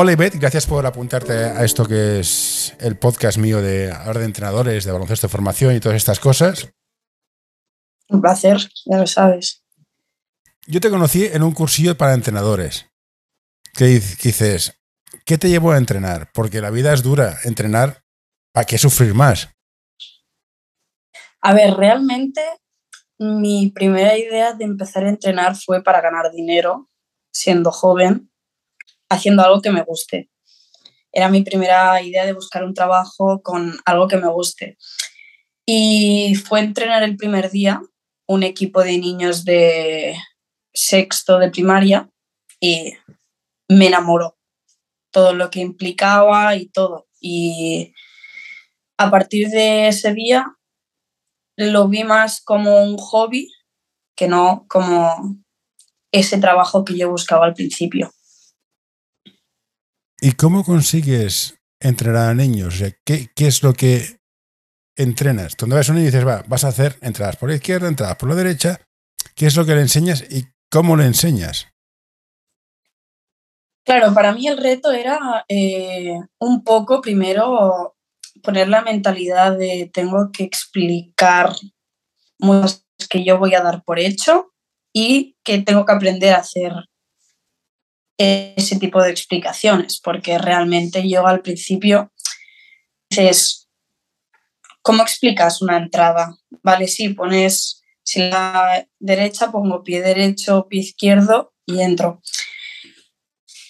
Hola Ivette, gracias por apuntarte a esto que es el podcast mío de hablar de entrenadores, de baloncesto de formación y todas estas cosas. Un placer, ya lo sabes. Yo te conocí en un cursillo para entrenadores. ¿Qué dices? ¿Qué te llevó a entrenar? Porque la vida es dura. Entrenar, ¿para qué sufrir más? A ver, realmente mi primera idea de empezar a entrenar fue para ganar dinero, siendo joven haciendo algo que me guste. Era mi primera idea de buscar un trabajo con algo que me guste. Y fue entrenar el primer día un equipo de niños de sexto de primaria y me enamoró todo lo que implicaba y todo. Y a partir de ese día lo vi más como un hobby que no como ese trabajo que yo buscaba al principio. ¿Y cómo consigues entrenar a niños? ¿qué, es lo que entrenas? Tú vas a un niño y dices, va, vas a hacer entradas por la izquierda, entradas por la derecha. ¿Qué es lo que le enseñas y cómo le enseñas? Claro, para mí el reto era eh, un poco primero poner la mentalidad de tengo que explicar muchas que yo voy a dar por hecho y que tengo que aprender a hacer ese tipo de explicaciones, porque realmente yo al principio dices, ¿cómo explicas una entrada? Vale, sí, pones, si la derecha pongo pie derecho, pie izquierdo y entro.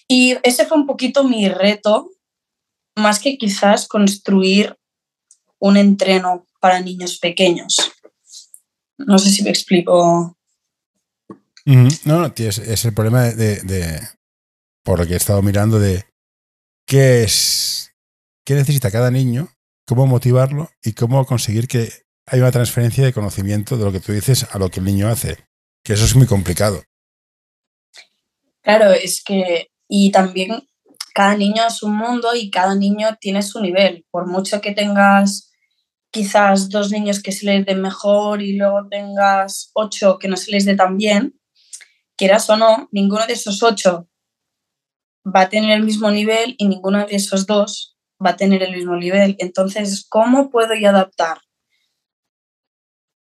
Y ese fue un poquito mi reto, más que quizás construir un entreno para niños pequeños. No sé si me explico. No, no, es, el problema de, por lo que he estado mirando de qué es, qué necesita cada niño, cómo motivarlo y cómo conseguir que haya una transferencia de conocimiento de lo que tú dices a lo que el niño hace. Que eso es muy complicado. Claro, es que, y también cada niño es un mundo y cada niño tiene su nivel. Por mucho que tengas quizás dos niños que se les dé mejor y luego tengas ocho que no se les dé tan bien, quieras o no, ninguno de esos ocho va a tener el mismo nivel y ninguno de esos dos va a tener el mismo nivel. Entonces, ¿cómo puedo yo adaptar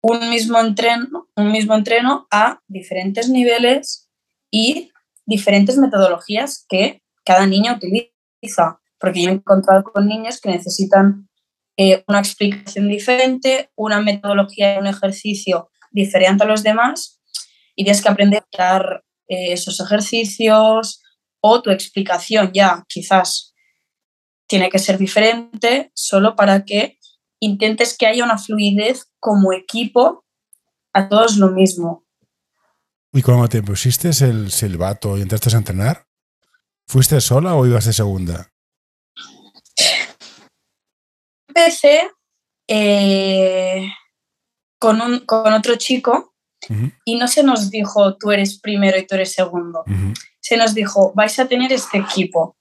un mismo entreno, un mismo entreno a diferentes niveles y diferentes metodologías que cada niño utiliza? Porque yo he encontrado con niños que necesitan eh, una explicación diferente, una metodología y un ejercicio diferente a los demás y tienes que aprender a dar eh, esos ejercicios, o tu explicación ya quizás tiene que ser diferente solo para que intentes que haya una fluidez como equipo a todos lo mismo. ¿Y cuando te pusiste el silbato y entraste a entrenar? ¿Fuiste sola o ibas de segunda? Empecé eh, con, un, con otro chico y no se nos dijo tú eres primero y tú eres segundo. Se nos dijo vais a tener este equipo.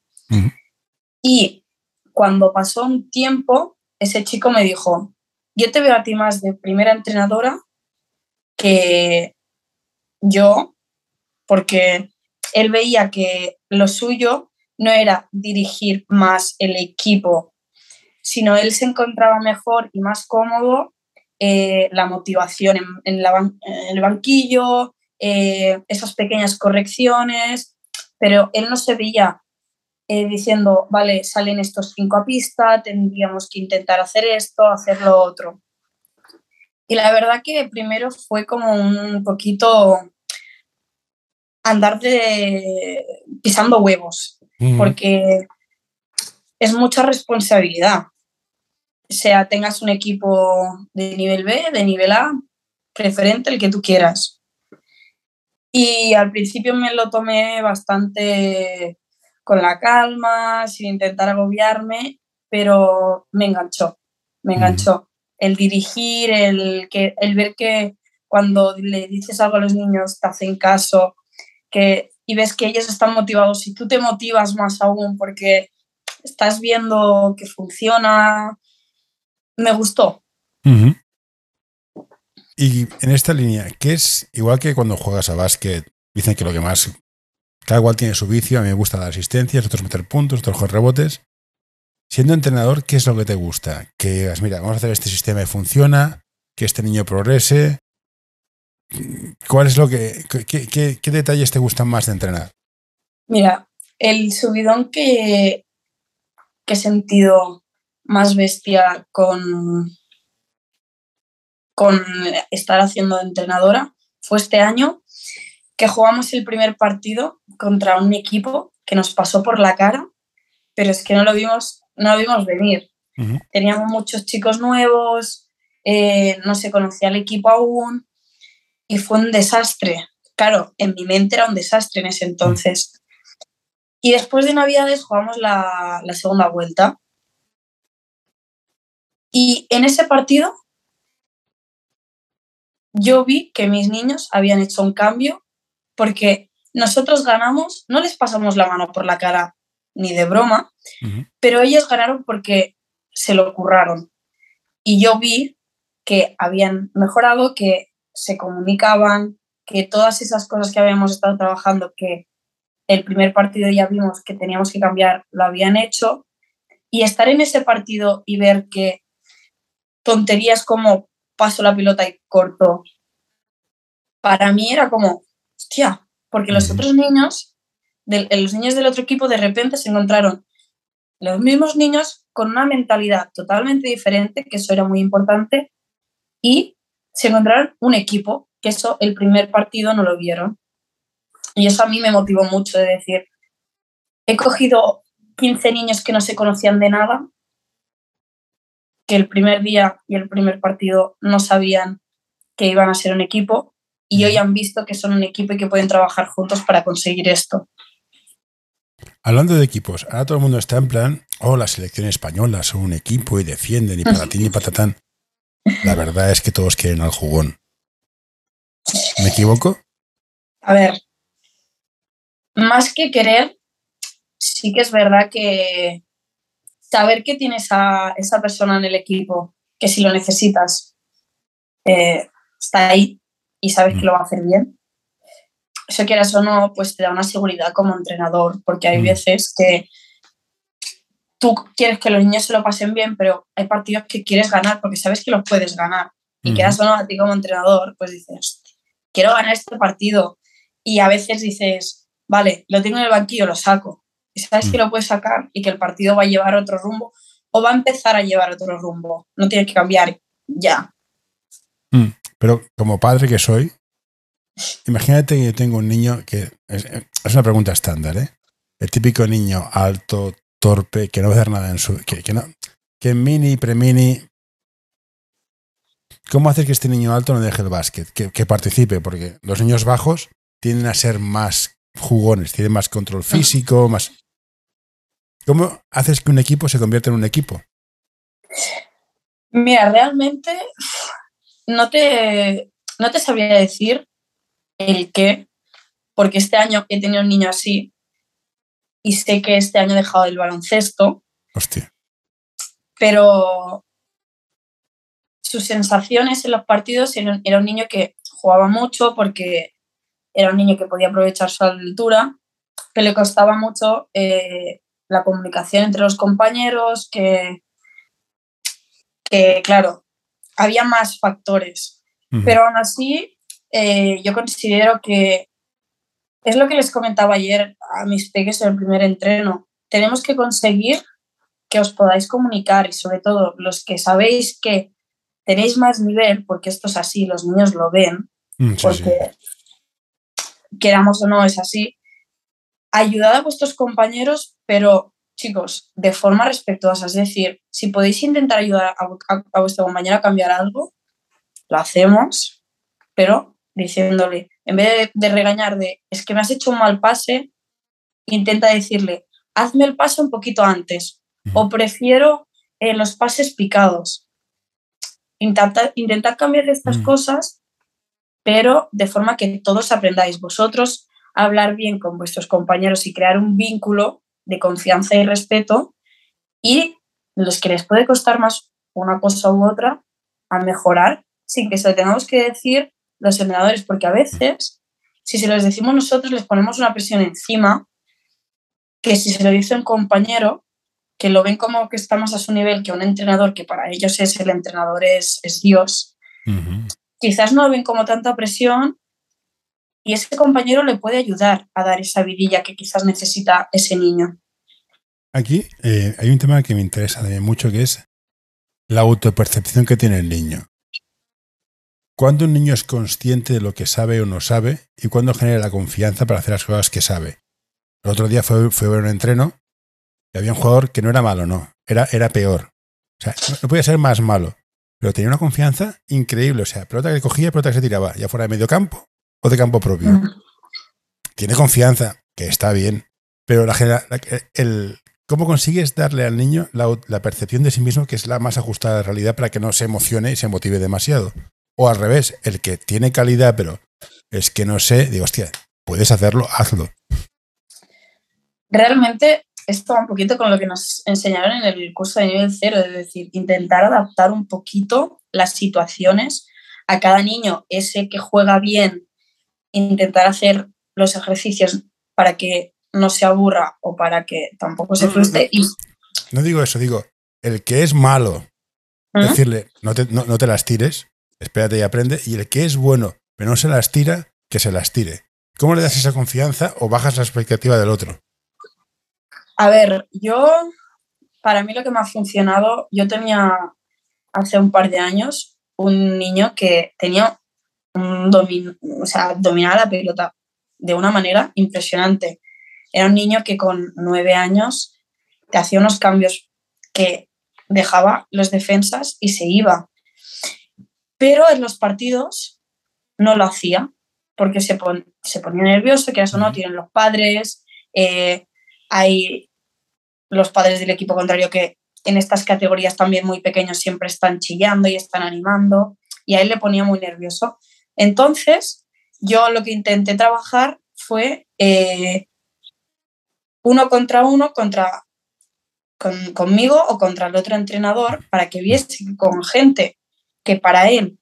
Y cuando pasó un tiempo, ese chico me dijo, yo te veo a ti más de primera entrenadora que yo, porque él veía que lo suyo no era dirigir más el equipo, sino él se encontraba mejor y más cómodo eh, la motivación en, el banquillo, eh, esas pequeñas correcciones, pero él no se veía eh, diciendo, vale, salen estos cinco a pista, tendríamos que intentar hacer esto, hacer lo otro. Y la verdad que primero fue como un poquito andar de, pisando huevos, porque es mucha responsabilidad sea tengas un equipo de nivel B, de nivel A, preferente, el que tú quieras. Y al principio me lo tomé bastante con la calma, sin intentar agobiarme, pero me enganchó, me enganchó. el dirigir, el, que, el ver que cuando le dices algo a los niños te hacen caso, que, y ves que ellos están motivados y tú te motivas más aún porque estás viendo que funciona. Me gustó. Y en esta línea, ¿qué es igual que cuando juegas a básquet? Dicen que lo que más. Cada cual tiene su vicio. A mí me gusta dar asistencias, otros meter puntos, otros jugar rebotes. Siendo entrenador, ¿qué es lo que te gusta? Que digas, mira, vamos a hacer este sistema y funciona, que este niño progrese. ¿Cuál es lo que. Qué, qué detalles te gustan más de entrenar? Mira, el subidón que, que he sentido más bestia con, con estar haciendo de entrenadora fue este año que jugamos el primer partido contra un equipo que nos pasó por la cara, pero es que no lo vimos, no lo vimos venir. Teníamos muchos chicos nuevos, eh, no se conocía el equipo aún y fue un desastre. Claro, en mi mente era un desastre en ese entonces. Y después de Navidades jugamos la, segunda vuelta. Y en ese partido yo vi que mis niños habían hecho un cambio porque nosotros ganamos, no les pasamos la mano por la cara ni de broma, pero ellos ganaron porque se lo curraron. Y yo vi que habían mejorado, que se comunicaban, que todas esas cosas que habíamos estado trabajando, que el primer partido ya vimos que teníamos que cambiar, lo habían hecho. Y estar en ese partido y ver que tonterías como paso la pelota y corto, para mí era como, hostia, porque los otros niños, de, los niños del otro equipo de repente se encontraron los mismos niños con una mentalidad totalmente diferente, que eso era muy importante, y se encontraron un equipo, que eso el primer partido no lo vieron. Y eso a mí me motivó mucho de decir, he cogido 15 niños que no se conocían de nada, que el primer día y el primer partido no sabían que iban a ser un equipo y hoy han visto que son un equipo y que pueden trabajar juntos para conseguir esto. Hablando de equipos, ahora todo el mundo está en plan, oh, la selección española son un equipo y defienden y para ti ni patatán. La verdad es que todos quieren al jugón. ¿Me equivoco? A ver, más que querer, sí que es verdad que saber que tienes a esa persona en el equipo, que si lo necesitas, eh, está ahí y sabes que lo va a hacer bien. Eso quieras o no, pues te da una seguridad como entrenador, porque hay veces que tú quieres que los niños se lo pasen bien, pero hay partidos que quieres ganar porque sabes que los puedes ganar. Y quieras o no, a ti como entrenador, pues dices, quiero ganar este partido. Y a veces dices, vale, lo tengo en el banquillo, lo saco. Y sabes que mm. lo puedes sacar y que el partido va a llevar otro rumbo o va a empezar a llevar otro rumbo. No tienes que cambiar ya. Mm, pero como padre que soy, imagínate que yo tengo un niño que es, una pregunta estándar, ¿eh? El típico niño alto, torpe, que no va a hacer nada en su. que, que no. que mini, premini. ¿Cómo hacer que este niño alto no deje el básquet? Que, que participe, porque los niños bajos tienden a ser más jugones, tiene más control físico, más... ¿Cómo haces que un equipo se convierta en un equipo? Mira, realmente no te, no te sabría decir el qué, porque este año he tenido un niño así y sé que este año he dejado el baloncesto. Hostia. Pero sus sensaciones en los partidos era un niño que jugaba mucho porque era un niño que podía aprovechar su altura, que le costaba mucho eh, la comunicación entre los compañeros, que, que claro, había más factores. Pero aún así, eh, yo considero que es lo que les comentaba ayer a mis peques en el primer entreno. Tenemos que conseguir que os podáis comunicar y sobre todo los que sabéis que tenéis más nivel, porque esto es así, los niños lo ven, mm, porque queramos o no, es así. Ayudad a vuestros compañeros, pero chicos, de forma respetuosa. Es decir, si podéis intentar ayudar a, vuestro compañero a cambiar algo, lo hacemos, pero diciéndole, en vez de, regañar de, es que me has hecho un mal pase, intenta decirle, hazme el pase un poquito antes, o prefiero eh, los pases picados. intentad, intentad cambiar estas cosas, pero de forma que todos aprendáis vosotros hablar bien con vuestros compañeros y crear un vínculo de confianza y respeto y los que les puede costar más una cosa u otra a mejorar sin que se lo tengamos que decir los entrenadores, porque a veces, si se los decimos nosotros, les ponemos una presión encima que si se lo dice un compañero, que lo ven como que estamos a su nivel, que un entrenador, que para ellos es el entrenador, es, es Dios, quizás no lo ven como tanta presión y ese compañero le puede ayudar a dar esa vidilla que quizás necesita ese niño. Aquí eh, hay un tema que me interesa también mucho, que es la autopercepción que tiene el niño. ¿Cuándo un niño es consciente de lo que sabe o no sabe y cuándo genera la confianza para hacer las cosas que sabe? El otro día fue, fue ver un entreno y había un jugador que no era malo, no, era, era peor. O sea, no, podía ser más malo, pero tenía una confianza increíble. O sea, pelota que cogía, pelota que se tiraba, ya fuera de medio campo o de campo propio. Mm. Tiene confianza, que está bien, pero la, el, ¿cómo consigues darle al niño la, la, percepción de sí mismo que es la más ajustada a la realidad para que no se emocione y se motive demasiado? O al revés, el que tiene calidad, pero es que no sé, digo, hostia, puedes hacerlo, hazlo realmente esto va un poquito con lo que nos enseñaron en el curso de nivel cero, es decir, intentar adaptar un poquito las situaciones a cada niño, ese que juega bien, intentar hacer los ejercicios para que no se aburra o para que tampoco se frustre. No, no digo eso, digo, el que es malo, ¿Mm? decirle, no te, no te las tires, espérate y aprende, y el que es bueno, pero no se las tira, que se las tire. ¿Cómo le das esa confianza o bajas la expectativa del otro? A ver, yo, para mí lo que me ha funcionado, yo tenía hace un par de años un niño que tenía domin, o sea, dominaba la pelota de una manera impresionante. Era un niño que con nueve años te hacía unos cambios que dejaba los defensas y se iba. Pero en los partidos no lo hacía porque se, se ponía nervioso, que eso no tienen los padres, eh, hay los padres del equipo contrario que en estas categorías también muy pequeños siempre están chillando y están animando y a él le ponía muy nervioso. Entonces, yo lo que intenté trabajar fue eh, uno contra uno, contra conmigo o contra el otro entrenador, para que viese con gente que para él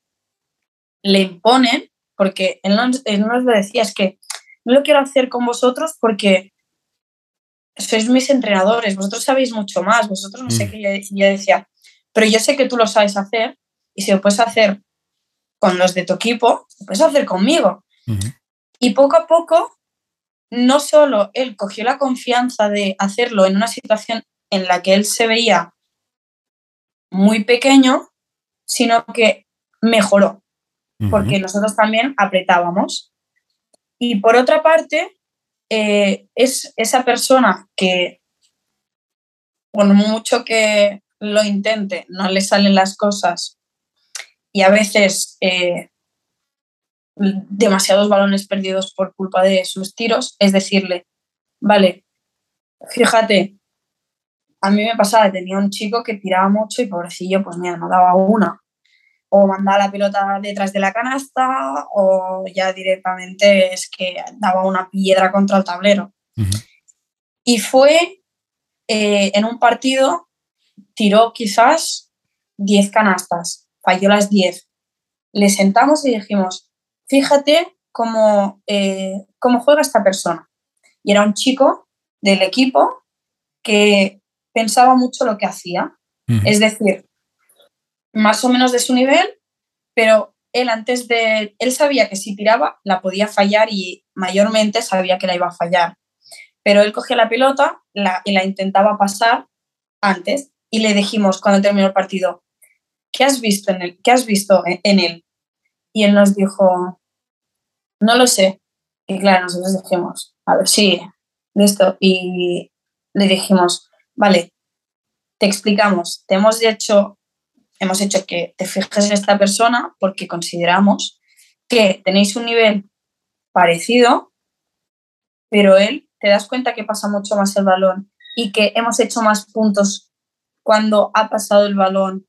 le imponen, porque él nos, él nos decía, es que no lo quiero hacer con vosotros porque sois mis entrenadores, vosotros sabéis mucho más, vosotros no sé mm. qué, yo, decía, pero yo sé que tú lo sabes hacer y si lo puedes hacer con los de tu equipo, lo puedes hacer conmigo. Y poco a poco, no solo él cogió la confianza de hacerlo en una situación en la que él se veía muy pequeño, sino que mejoró, porque nosotros también apretábamos. Y por otra parte, eh, es esa persona que, por mucho que lo intente, no le salen las cosas y a veces eh, demasiados balones perdidos por culpa de sus tiros, es decirle, vale, fíjate, a mí me pasaba, tenía un chico que tiraba mucho y pobrecillo, pues mira, no daba una. O mandaba la pelota detrás de la canasta o ya directamente es que daba una piedra contra el tablero. Y fue eh, en un partido, tiró quizás 10 canastas, falló las 10. Le sentamos y dijimos, fíjate cómo, eh, cómo juega esta persona. Y era un chico del equipo que pensaba mucho lo que hacía. Es decir, más o menos de su nivel, pero él antes de, él sabía que si tiraba la podía fallar y mayormente sabía que la iba a fallar. Pero él cogía la pelota la, y la intentaba pasar antes y le dijimos cuando terminó el partido, ¿qué has visto en él? ¿Qué has visto en, él? Y él nos dijo, no lo sé. Y claro, nosotros dijimos, a ver, sí, listo. Y le dijimos, vale, te explicamos, te hemos hecho hemos hecho que te fijes en esta persona porque consideramos que tenéis un nivel parecido, pero él te das cuenta que pasa mucho más el balón y que hemos hecho más puntos cuando ha pasado el balón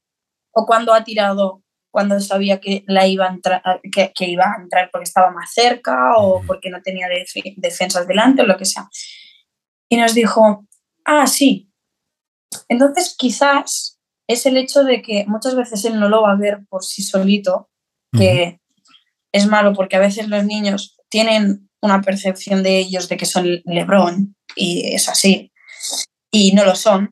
o cuando ha tirado cuando sabía que, la iba a entrar, que, iba a entrar porque estaba más cerca o porque no tenía defensas delante o lo que sea. Y nos dijo, ah, sí. Entonces quizás es el hecho de que muchas veces él no lo va a ver por sí solito, que es malo porque a veces los niños tienen una percepción de ellos de que son Lebrón y es así, y no lo son.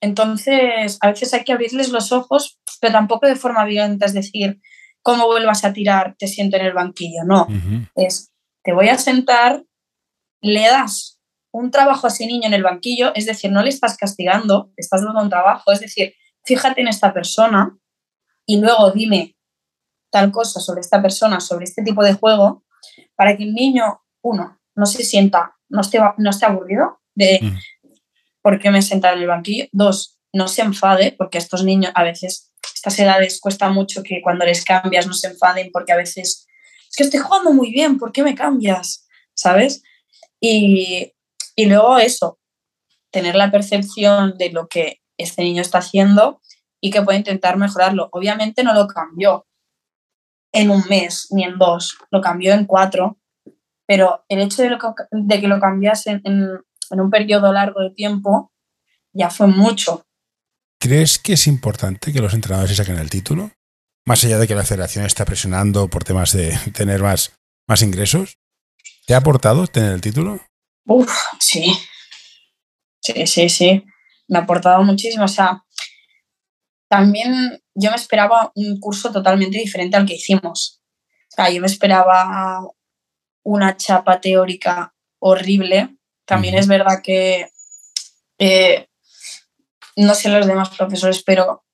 Entonces, a veces hay que abrirles los ojos, pero tampoco de forma violenta, es decir, ¿cómo vuelvas a tirar? Te siento en el banquillo. No, es, te voy a sentar, le das un trabajo a ese niño en el banquillo, es decir, no le estás castigando, le estás dando un trabajo, es decir, fíjate en esta persona y luego dime tal cosa sobre esta persona, sobre este tipo de juego, para que el niño, uno, no se sienta, no esté, no esté aburrido de por qué me sentar en el banquillo, dos, no se enfade, porque estos niños a veces, estas edades cuesta mucho que cuando les cambias no se enfaden, porque a veces es que estoy jugando muy bien, ¿por qué me cambias? ¿Sabes? Y, y luego eso, tener la percepción de lo que este niño está haciendo y que puede intentar mejorarlo. Obviamente no lo cambió en un mes ni en dos, lo cambió en cuatro, pero el hecho de, de que lo cambiase en, en, un periodo largo de tiempo ya fue mucho. ¿Crees que es importante que los entrenadores se saquen el título? Más allá de que la federación está presionando por temas de tener más, más ingresos. ¿Te ha aportado tener el título? Uf, sí. Sí, sí, sí. Me ha aportado muchísimo. O sea, también yo me esperaba un curso totalmente diferente al que hicimos. O sea, yo me esperaba una chapa teórica horrible. También es verdad que eh, no sé los demás profesores, pero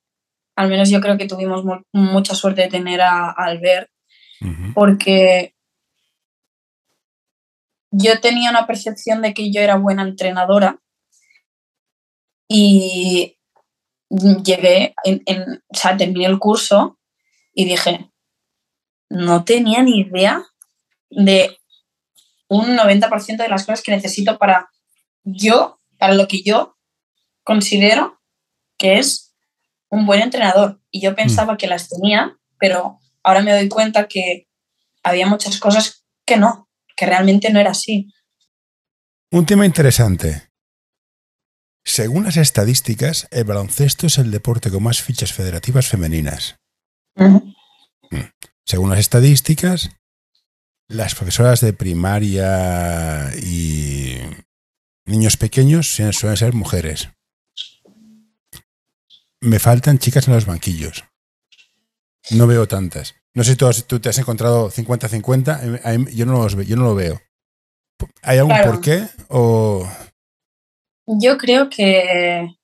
al menos yo creo que tuvimos mucha suerte de tener a, Albert, porque yo tenía una percepción de que yo era buena entrenadora y llegué, en, o sea, terminé el curso y dije, no tenía ni idea de un 90% de las cosas que necesito para yo, para lo que yo considero que es un buen entrenador. Y yo pensaba mm. que las tenía, pero ahora me doy cuenta que había muchas cosas que no, que realmente no era así. Un tema interesante. Según las estadísticas, el baloncesto es el deporte con más fichas federativas femeninas. Mm. Según las estadísticas, las profesoras de primaria y niños pequeños suelen ser mujeres. Me faltan chicas en los banquillos. No veo tantas. No sé si tú, te has encontrado 50-50. Yo, no yo no lo veo. ¿Hay algún por qué? O... Yo creo que,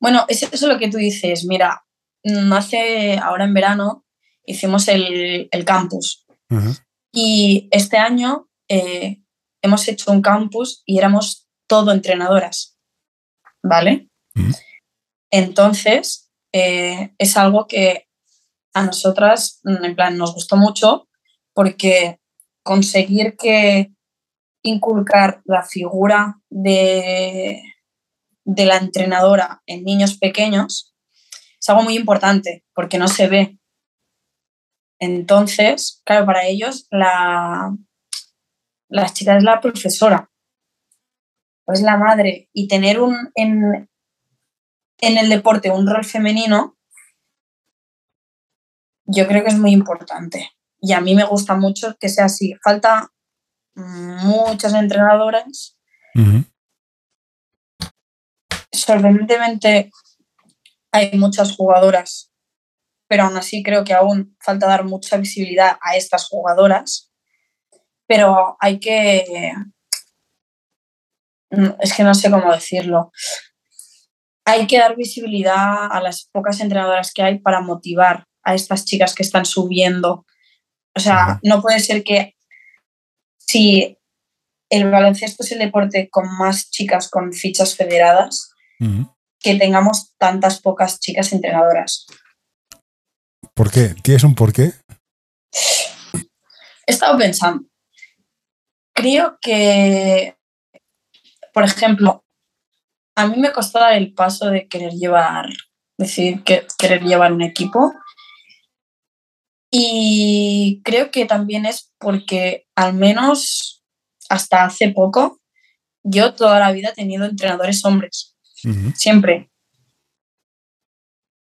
bueno, eso es lo que tú dices. Mira, mm, hace, ahora en verano, hicimos el, campus. Y este año eh, hemos hecho un campus y éramos todo entrenadoras. ¿Vale? Entonces, eh, es algo que a nosotras, mm, en plan, nos gustó mucho porque conseguir que inculcar la figura de, de la entrenadora en niños pequeños es algo muy importante porque no se ve. Entonces, claro, para ellos la, la chica es la profesora, es la madre y tener un, en, en el deporte un rol femenino, yo creo que es muy importante. Y a mí me gusta mucho que sea así. Falta muchas entrenadoras sorprendentemente hay muchas jugadoras, pero aún así creo que aún falta dar mucha visibilidad a estas jugadoras. Pero hay que... Es que no sé cómo decirlo. Hay que dar visibilidad a las pocas entrenadoras que hay para motivar a estas chicas que están subiendo. O sea, no puede ser que si el baloncesto es el deporte con más chicas con fichas federadas, que tengamos tantas pocas chicas entrenadoras. ¿Por qué? ¿Tienes un por qué? He estado pensando. Creo que, por ejemplo, a mí me costó el paso de querer llevar, decir que querer llevar un equipo. Y creo que también es porque al menos hasta hace poco yo toda la vida he tenido entrenadores hombres. Siempre.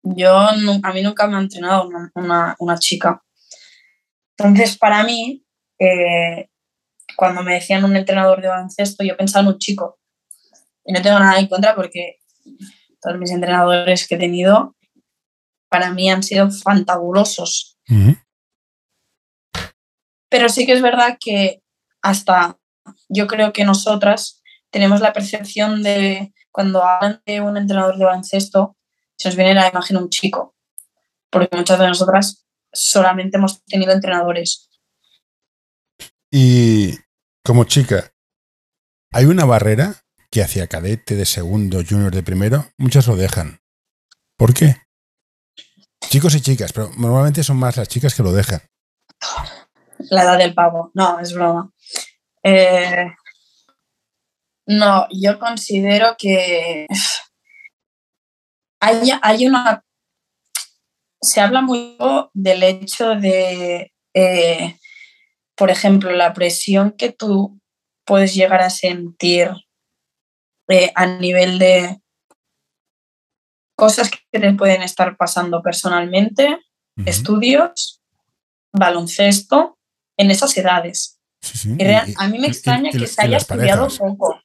Yo, a mí nunca me ha entrenado una, chica. Entonces, para mí, eh, cuando me decían un entrenador de baloncesto, yo pensaba en un chico. Y no tengo nada en contra porque todos mis entrenadores que he tenido, para mí han sido fantabulosos. Pero sí que es verdad que hasta yo creo que nosotras tenemos la percepción de cuando hablan de un entrenador de baloncesto, se nos viene la imagen un chico, porque muchas de nosotras solamente hemos tenido entrenadores. Y como chica, ¿hay una barrera que hacia cadete de segundo, junior de primero, muchas lo dejan? ¿Por qué? Chicos y chicas, pero normalmente son más las chicas que lo dejan. La edad del pavo, no, es broma. Eh, no, yo considero que hay, una... Se habla mucho del hecho de, eh, por ejemplo, la presión que tú puedes llegar a sentir eh, a nivel de cosas que te pueden estar pasando personalmente, estudios, baloncesto, en esas edades. a mí me extraña que se haya estudiado poco.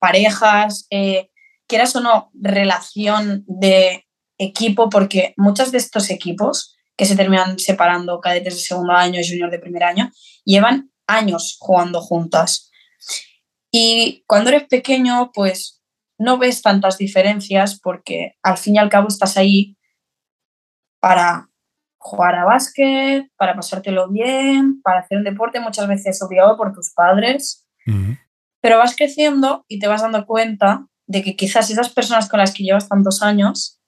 Parejas, eh, quieras o no, relación de equipo, porque muchos de estos equipos que se terminan separando cadetes de segundo año y junior de primer año, llevan años jugando juntas. Y cuando eres pequeño, pues no ves tantas diferencias porque al fin y al cabo estás ahí para jugar a básquet, para pasártelo bien, para hacer un deporte, muchas veces obligado por tus padres. Pero vas creciendo y te vas dando cuenta de que quizás esas personas con las que llevas tantos años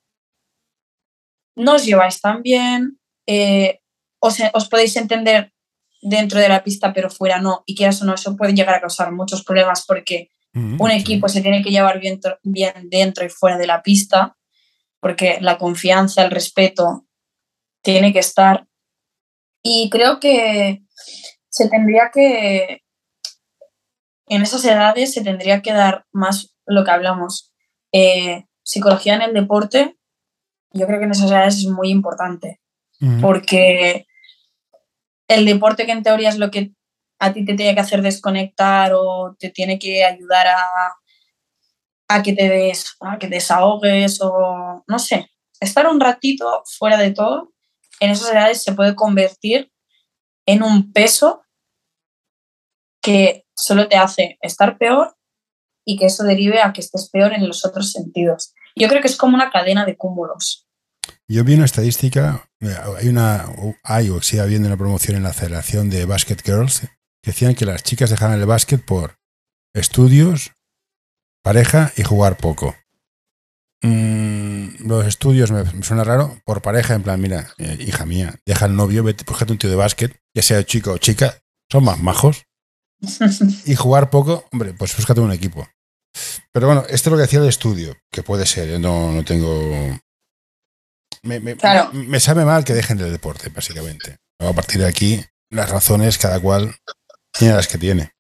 no os lleváis tan bien, eh, os, os, podéis entender dentro de la pista, pero fuera no, y quieras o no, eso puede llegar a causar muchos problemas porque un equipo se tiene que llevar bien, bien dentro y fuera de la pista, porque la confianza, el respeto tiene que estar. Y creo que se tendría que, en esas edades se tendría que dar más lo que hablamos. Eh, psicología en el deporte, yo creo que en esas edades es muy importante, porque el deporte que en teoría es lo que a ti te tiene que hacer desconectar o te tiene que ayudar a, a que te des, a que desahogues o no sé, estar un ratito fuera de todo, en esas edades se puede convertir en un peso que solo te hace estar peor y que eso derive a que estés peor en los otros sentidos. Yo creo que es como una cadena de cúmulos. Yo vi una estadística, hay una, hay o sigue habiendo una promoción en la Federación de Basket Girls que decían que las chicas dejaban el básquet por estudios, pareja y jugar poco. Mm, los estudios me, suena raro, por pareja, en plan, mira, eh, hija mía, deja el novio, vete, un tío de básquet, ya sea chico o chica, son más majos. y jugar poco, hombre, pues búscate un equipo. Pero bueno, esto es lo que decía el estudio, que puede ser, yo no, no tengo... Me, sabe mal que dejen el deporte, básicamente. A partir de aquí, las razones, cada cual tiene las que tiene.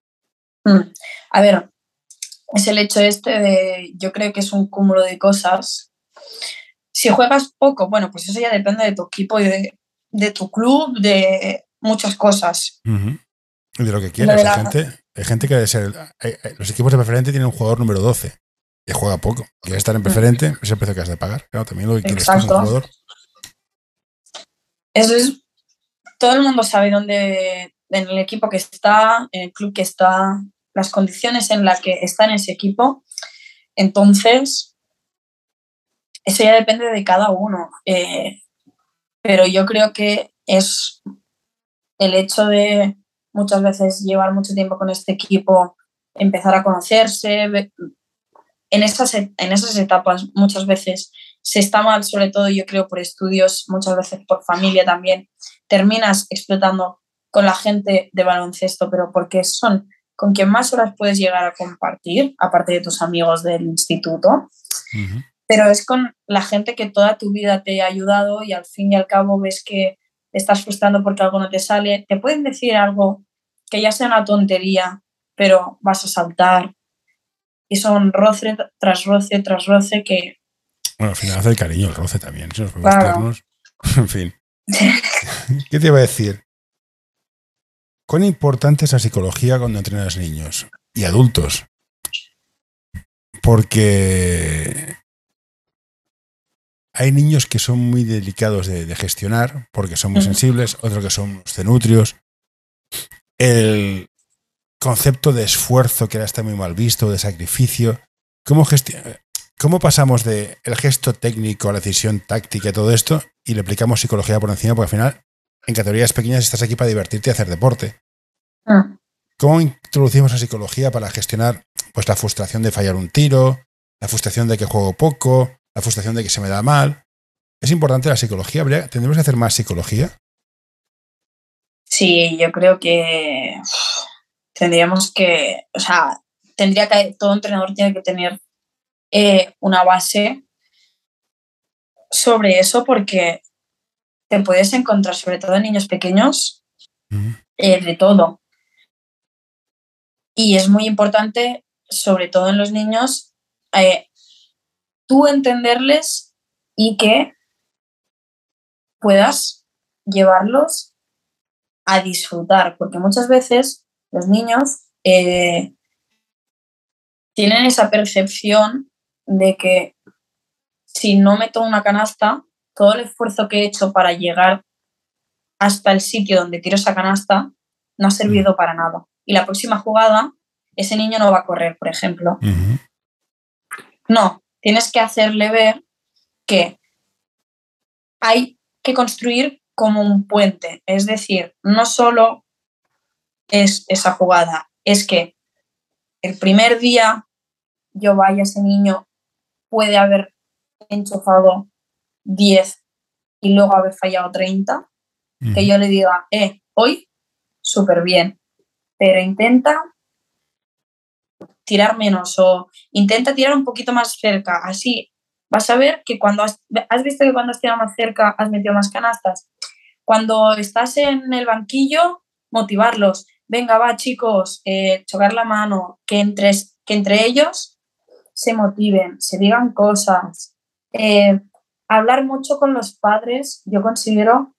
Mm. A ver, es el hecho este de, yo creo que es un cúmulo de cosas. Si juegas poco, bueno, pues eso ya depende de tu equipo y de, tu club, de muchas cosas de lo que quieras. Hay, gente, hay gente que debe ser. los equipos de preferente tienen un jugador número 12 y juega poco. Quiere estar en preferente, es el precio que has de pagar. Claro, también lo que quieres es un jugador. Eso es. Todo el mundo sabe dónde, en el equipo que está, en el club que está, las condiciones en las que está en ese equipo. Entonces, eso ya depende de cada uno. Eh, pero yo creo que es el hecho de muchas veces llevar mucho tiempo con este equipo, empezar a conocerse. En esas, en esas etapas muchas veces se está mal, sobre todo yo creo por estudios, muchas veces por familia también. Terminas explotando con la gente de baloncesto, pero porque son con quien más horas puedes llegar a compartir, aparte de tus amigos del instituto. Pero es con la gente que toda tu vida te ha ayudado y al fin y al cabo ves que estás frustrando porque algo no te sale, te pueden decir algo que ya sea una tontería, pero vas a saltar. Y son roce tras roce tras roce que... Bueno, al final hace el cariño el roce también, si En fin. ¿Qué te iba a decir? ¿Cuán importante es la psicología cuando entrenas niños y adultos? Porque hay niños que son muy delicados de, gestionar porque son muy sensibles, otros que son cenutrios. El concepto de esfuerzo que ahora está muy mal visto, de sacrificio. ¿Cómo, ¿Cómo pasamos del el gesto técnico a la decisión táctica y todo esto y le aplicamos psicología por encima? Porque al final, en categorías pequeñas estás aquí para divertirte y hacer deporte. Ah. ¿Cómo introducimos la psicología para gestionar pues, la frustración de fallar un tiro, la frustración de que juego poco, la frustración de que se me da mal. ¿Es importante la psicología? ¿Tendremos que hacer más psicología? Sí, yo creo que tendríamos que, o sea, tendría que, todo entrenador tiene que tener eh, una base sobre eso porque te puedes encontrar, sobre todo en niños pequeños, eh, de todo. Y es muy importante, sobre todo en los niños, eh, tú entenderles y que puedas llevarlos a disfrutar, porque muchas veces los niños eh, tienen esa percepción de que si no meto una canasta, todo el esfuerzo que he hecho para llegar hasta el sitio donde tiro esa canasta no ha servido para nada. Y la próxima jugada, ese niño no va a correr, por ejemplo. No, tienes que hacerle ver que hay que construir como un puente. Es decir, no solo es esa jugada, es que el primer día yo vaya, ese niño puede haber enchufado 10 y luego haber fallado 30, que yo le diga, eh, hoy súper bien, pero intenta tirar menos o intenta tirar un poquito más cerca. Así vas a ver que cuando has, visto que cuando has tirado más cerca has metido más canastas. Cuando estás en el banquillo, motivarlos. Venga, va chicos, eh, chocar la mano, que entre, que entre ellos se motiven, se digan cosas. Eh, hablar mucho con los padres, yo considero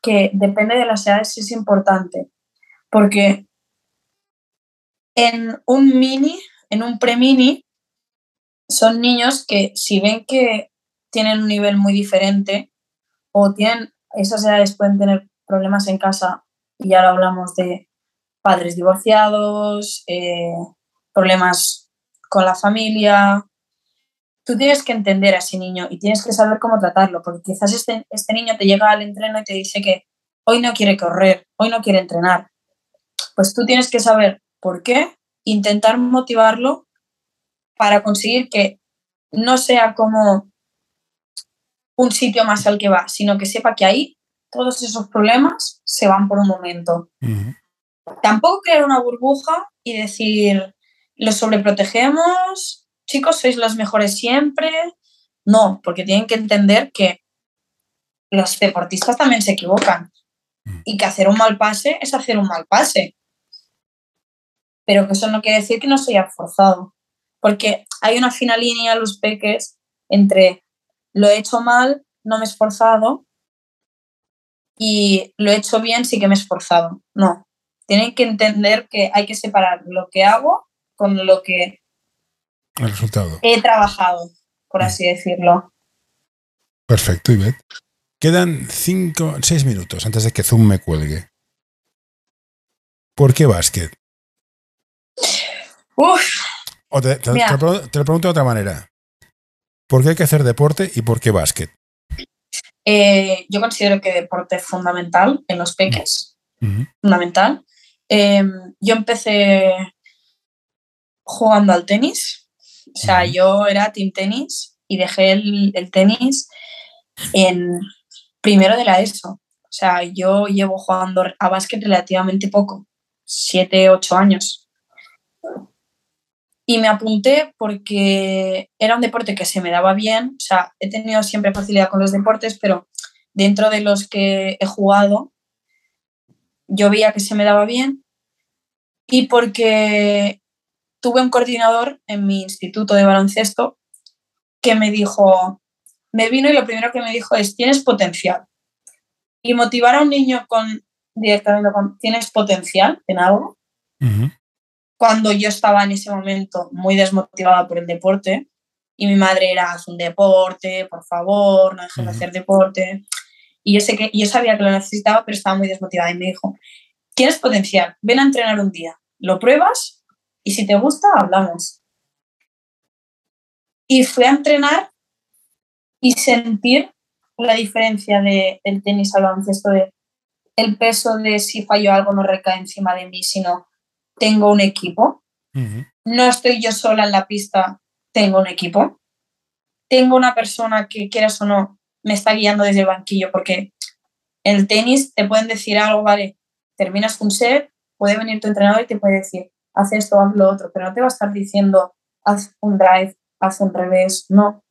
que depende de las edades es importante, porque en un mini en un pre-mini son niños que si ven que tienen un nivel muy diferente o tienen, esas edades pueden tener problemas en casa y ahora hablamos de padres divorciados, eh, problemas con la familia. Tú tienes que entender a ese niño y tienes que saber cómo tratarlo, porque quizás este, este niño te llega al entreno y te dice que hoy no quiere correr, hoy no quiere entrenar. Pues tú tienes que saber por qué intentar motivarlo para conseguir que no sea como un sitio más al que va, sino que sepa que ahí todos esos problemas se van por un momento. Tampoco crear una burbuja y decir, los sobreprotegemos, chicos, sois los mejores siempre. No, porque tienen que entender que los deportistas también se equivocan. Y que hacer un mal pase es hacer un mal pase. Pero que eso no quiere decir que no se haya forzado, porque hay una fina línea los peques entre lo he hecho mal, no me he esforzado, y lo he hecho bien, sí que me he esforzado. No, tienen que entender que hay que separar lo que hago con lo que El resultado. he trabajado, por así decirlo. Perfecto, Ivette. Quedan cinco, seis minutos antes de que Zoom me cuelgue. ¿Por qué básquet? Uf. te, lo, pregunto de otra manera. ¿Por qué hay que hacer deporte y por qué básquet? Eh, yo considero que deporte es fundamental en los peques. Fundamental. Em, yo empecé jugando al tenis. O sea, yo era team tenis y dejé el, el, tenis en primero de la ESO. O sea, yo llevo jugando a básquet relativamente poco, siete, ocho años. Y me apunté porque era un deporte que se me daba bien, o sea, he tenido siempre facilidad con los deportes, pero dentro de los que he jugado, yo veía que se me daba bien y porque tuve un coordinador en mi instituto de baloncesto que me dijo, me vino y lo primero que me dijo es, tienes potencial. Y motivar a un niño con directamente con, tienes potencial en algo. Cuando yo estaba en ese momento muy desmotivada por el deporte y mi madre era, haz un deporte, por favor, no dejes de hacer deporte. Y yo, sé que, yo sabía que lo necesitaba, pero estaba muy desmotivada y me dijo, tienes potencial, ven a entrenar un día, lo pruebas y si te gusta, hablamos. Y fui a entrenar y sentir la diferencia de, del tenis al baloncesto, de el peso de si fallo algo no recae encima de mí, sino tengo un equipo. No estoy yo sola en la pista, tengo un equipo. Tengo una persona que, quieras o no, me está guiando desde el banquillo, porque en el tenis te pueden decir algo, vale, terminas un set, puede venir tu entrenador y te puede decir, haz esto, haz lo otro, pero no te va a estar diciendo, haz un drive, haz un revés, no,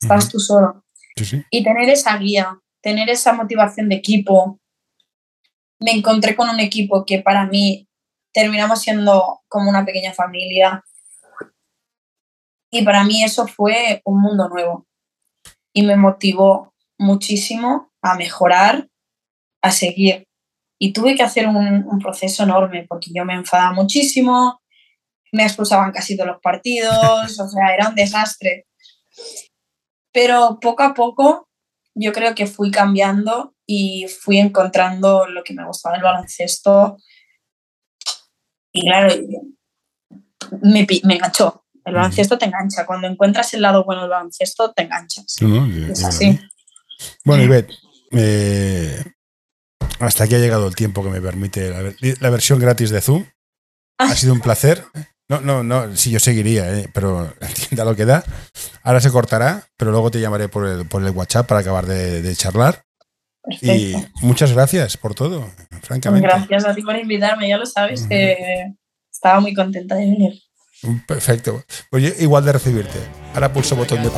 estás tú solo. Y tener esa guía, tener esa motivación de equipo, me encontré con un equipo que para mí terminamos siendo como una pequeña familia. Y para mí eso fue un mundo nuevo. Y me motivó muchísimo a mejorar, a seguir. Y tuve que hacer un, un proceso enorme porque yo me enfadaba muchísimo, me expulsaban casi todos los partidos, o sea, era un desastre. Pero poco a poco yo creo que fui cambiando y fui encontrando lo que me gustaba del baloncesto. Y claro, me, me enganchó. El baloncesto te engancha. Cuando encuentras el lado bueno del baloncesto, te enganchas. es así. Bueno, Ivette, eh, hasta aquí ha llegado el tiempo que me permite la, versión gratis de Zoom. Ha ah. sido un placer. No, no, no, sí, yo seguiría, eh, pero entienda lo que da. Ahora se cortará, pero luego te llamaré por el, por el WhatsApp para acabar de charlar. Y muchas gracias por todo, francamente. Gracias a ti por invitarme, ya lo sabes que estaba muy contenta de venir. Perfecto. Oye, igual de recibirte. Ahora pulso botón de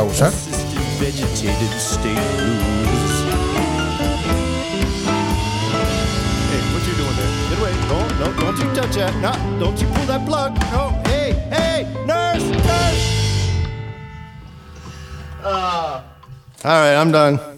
Don't, don't you touch that. No, don't you pull that plug. No, hey, hey, nurse, nurse. Uh. All right, I'm done.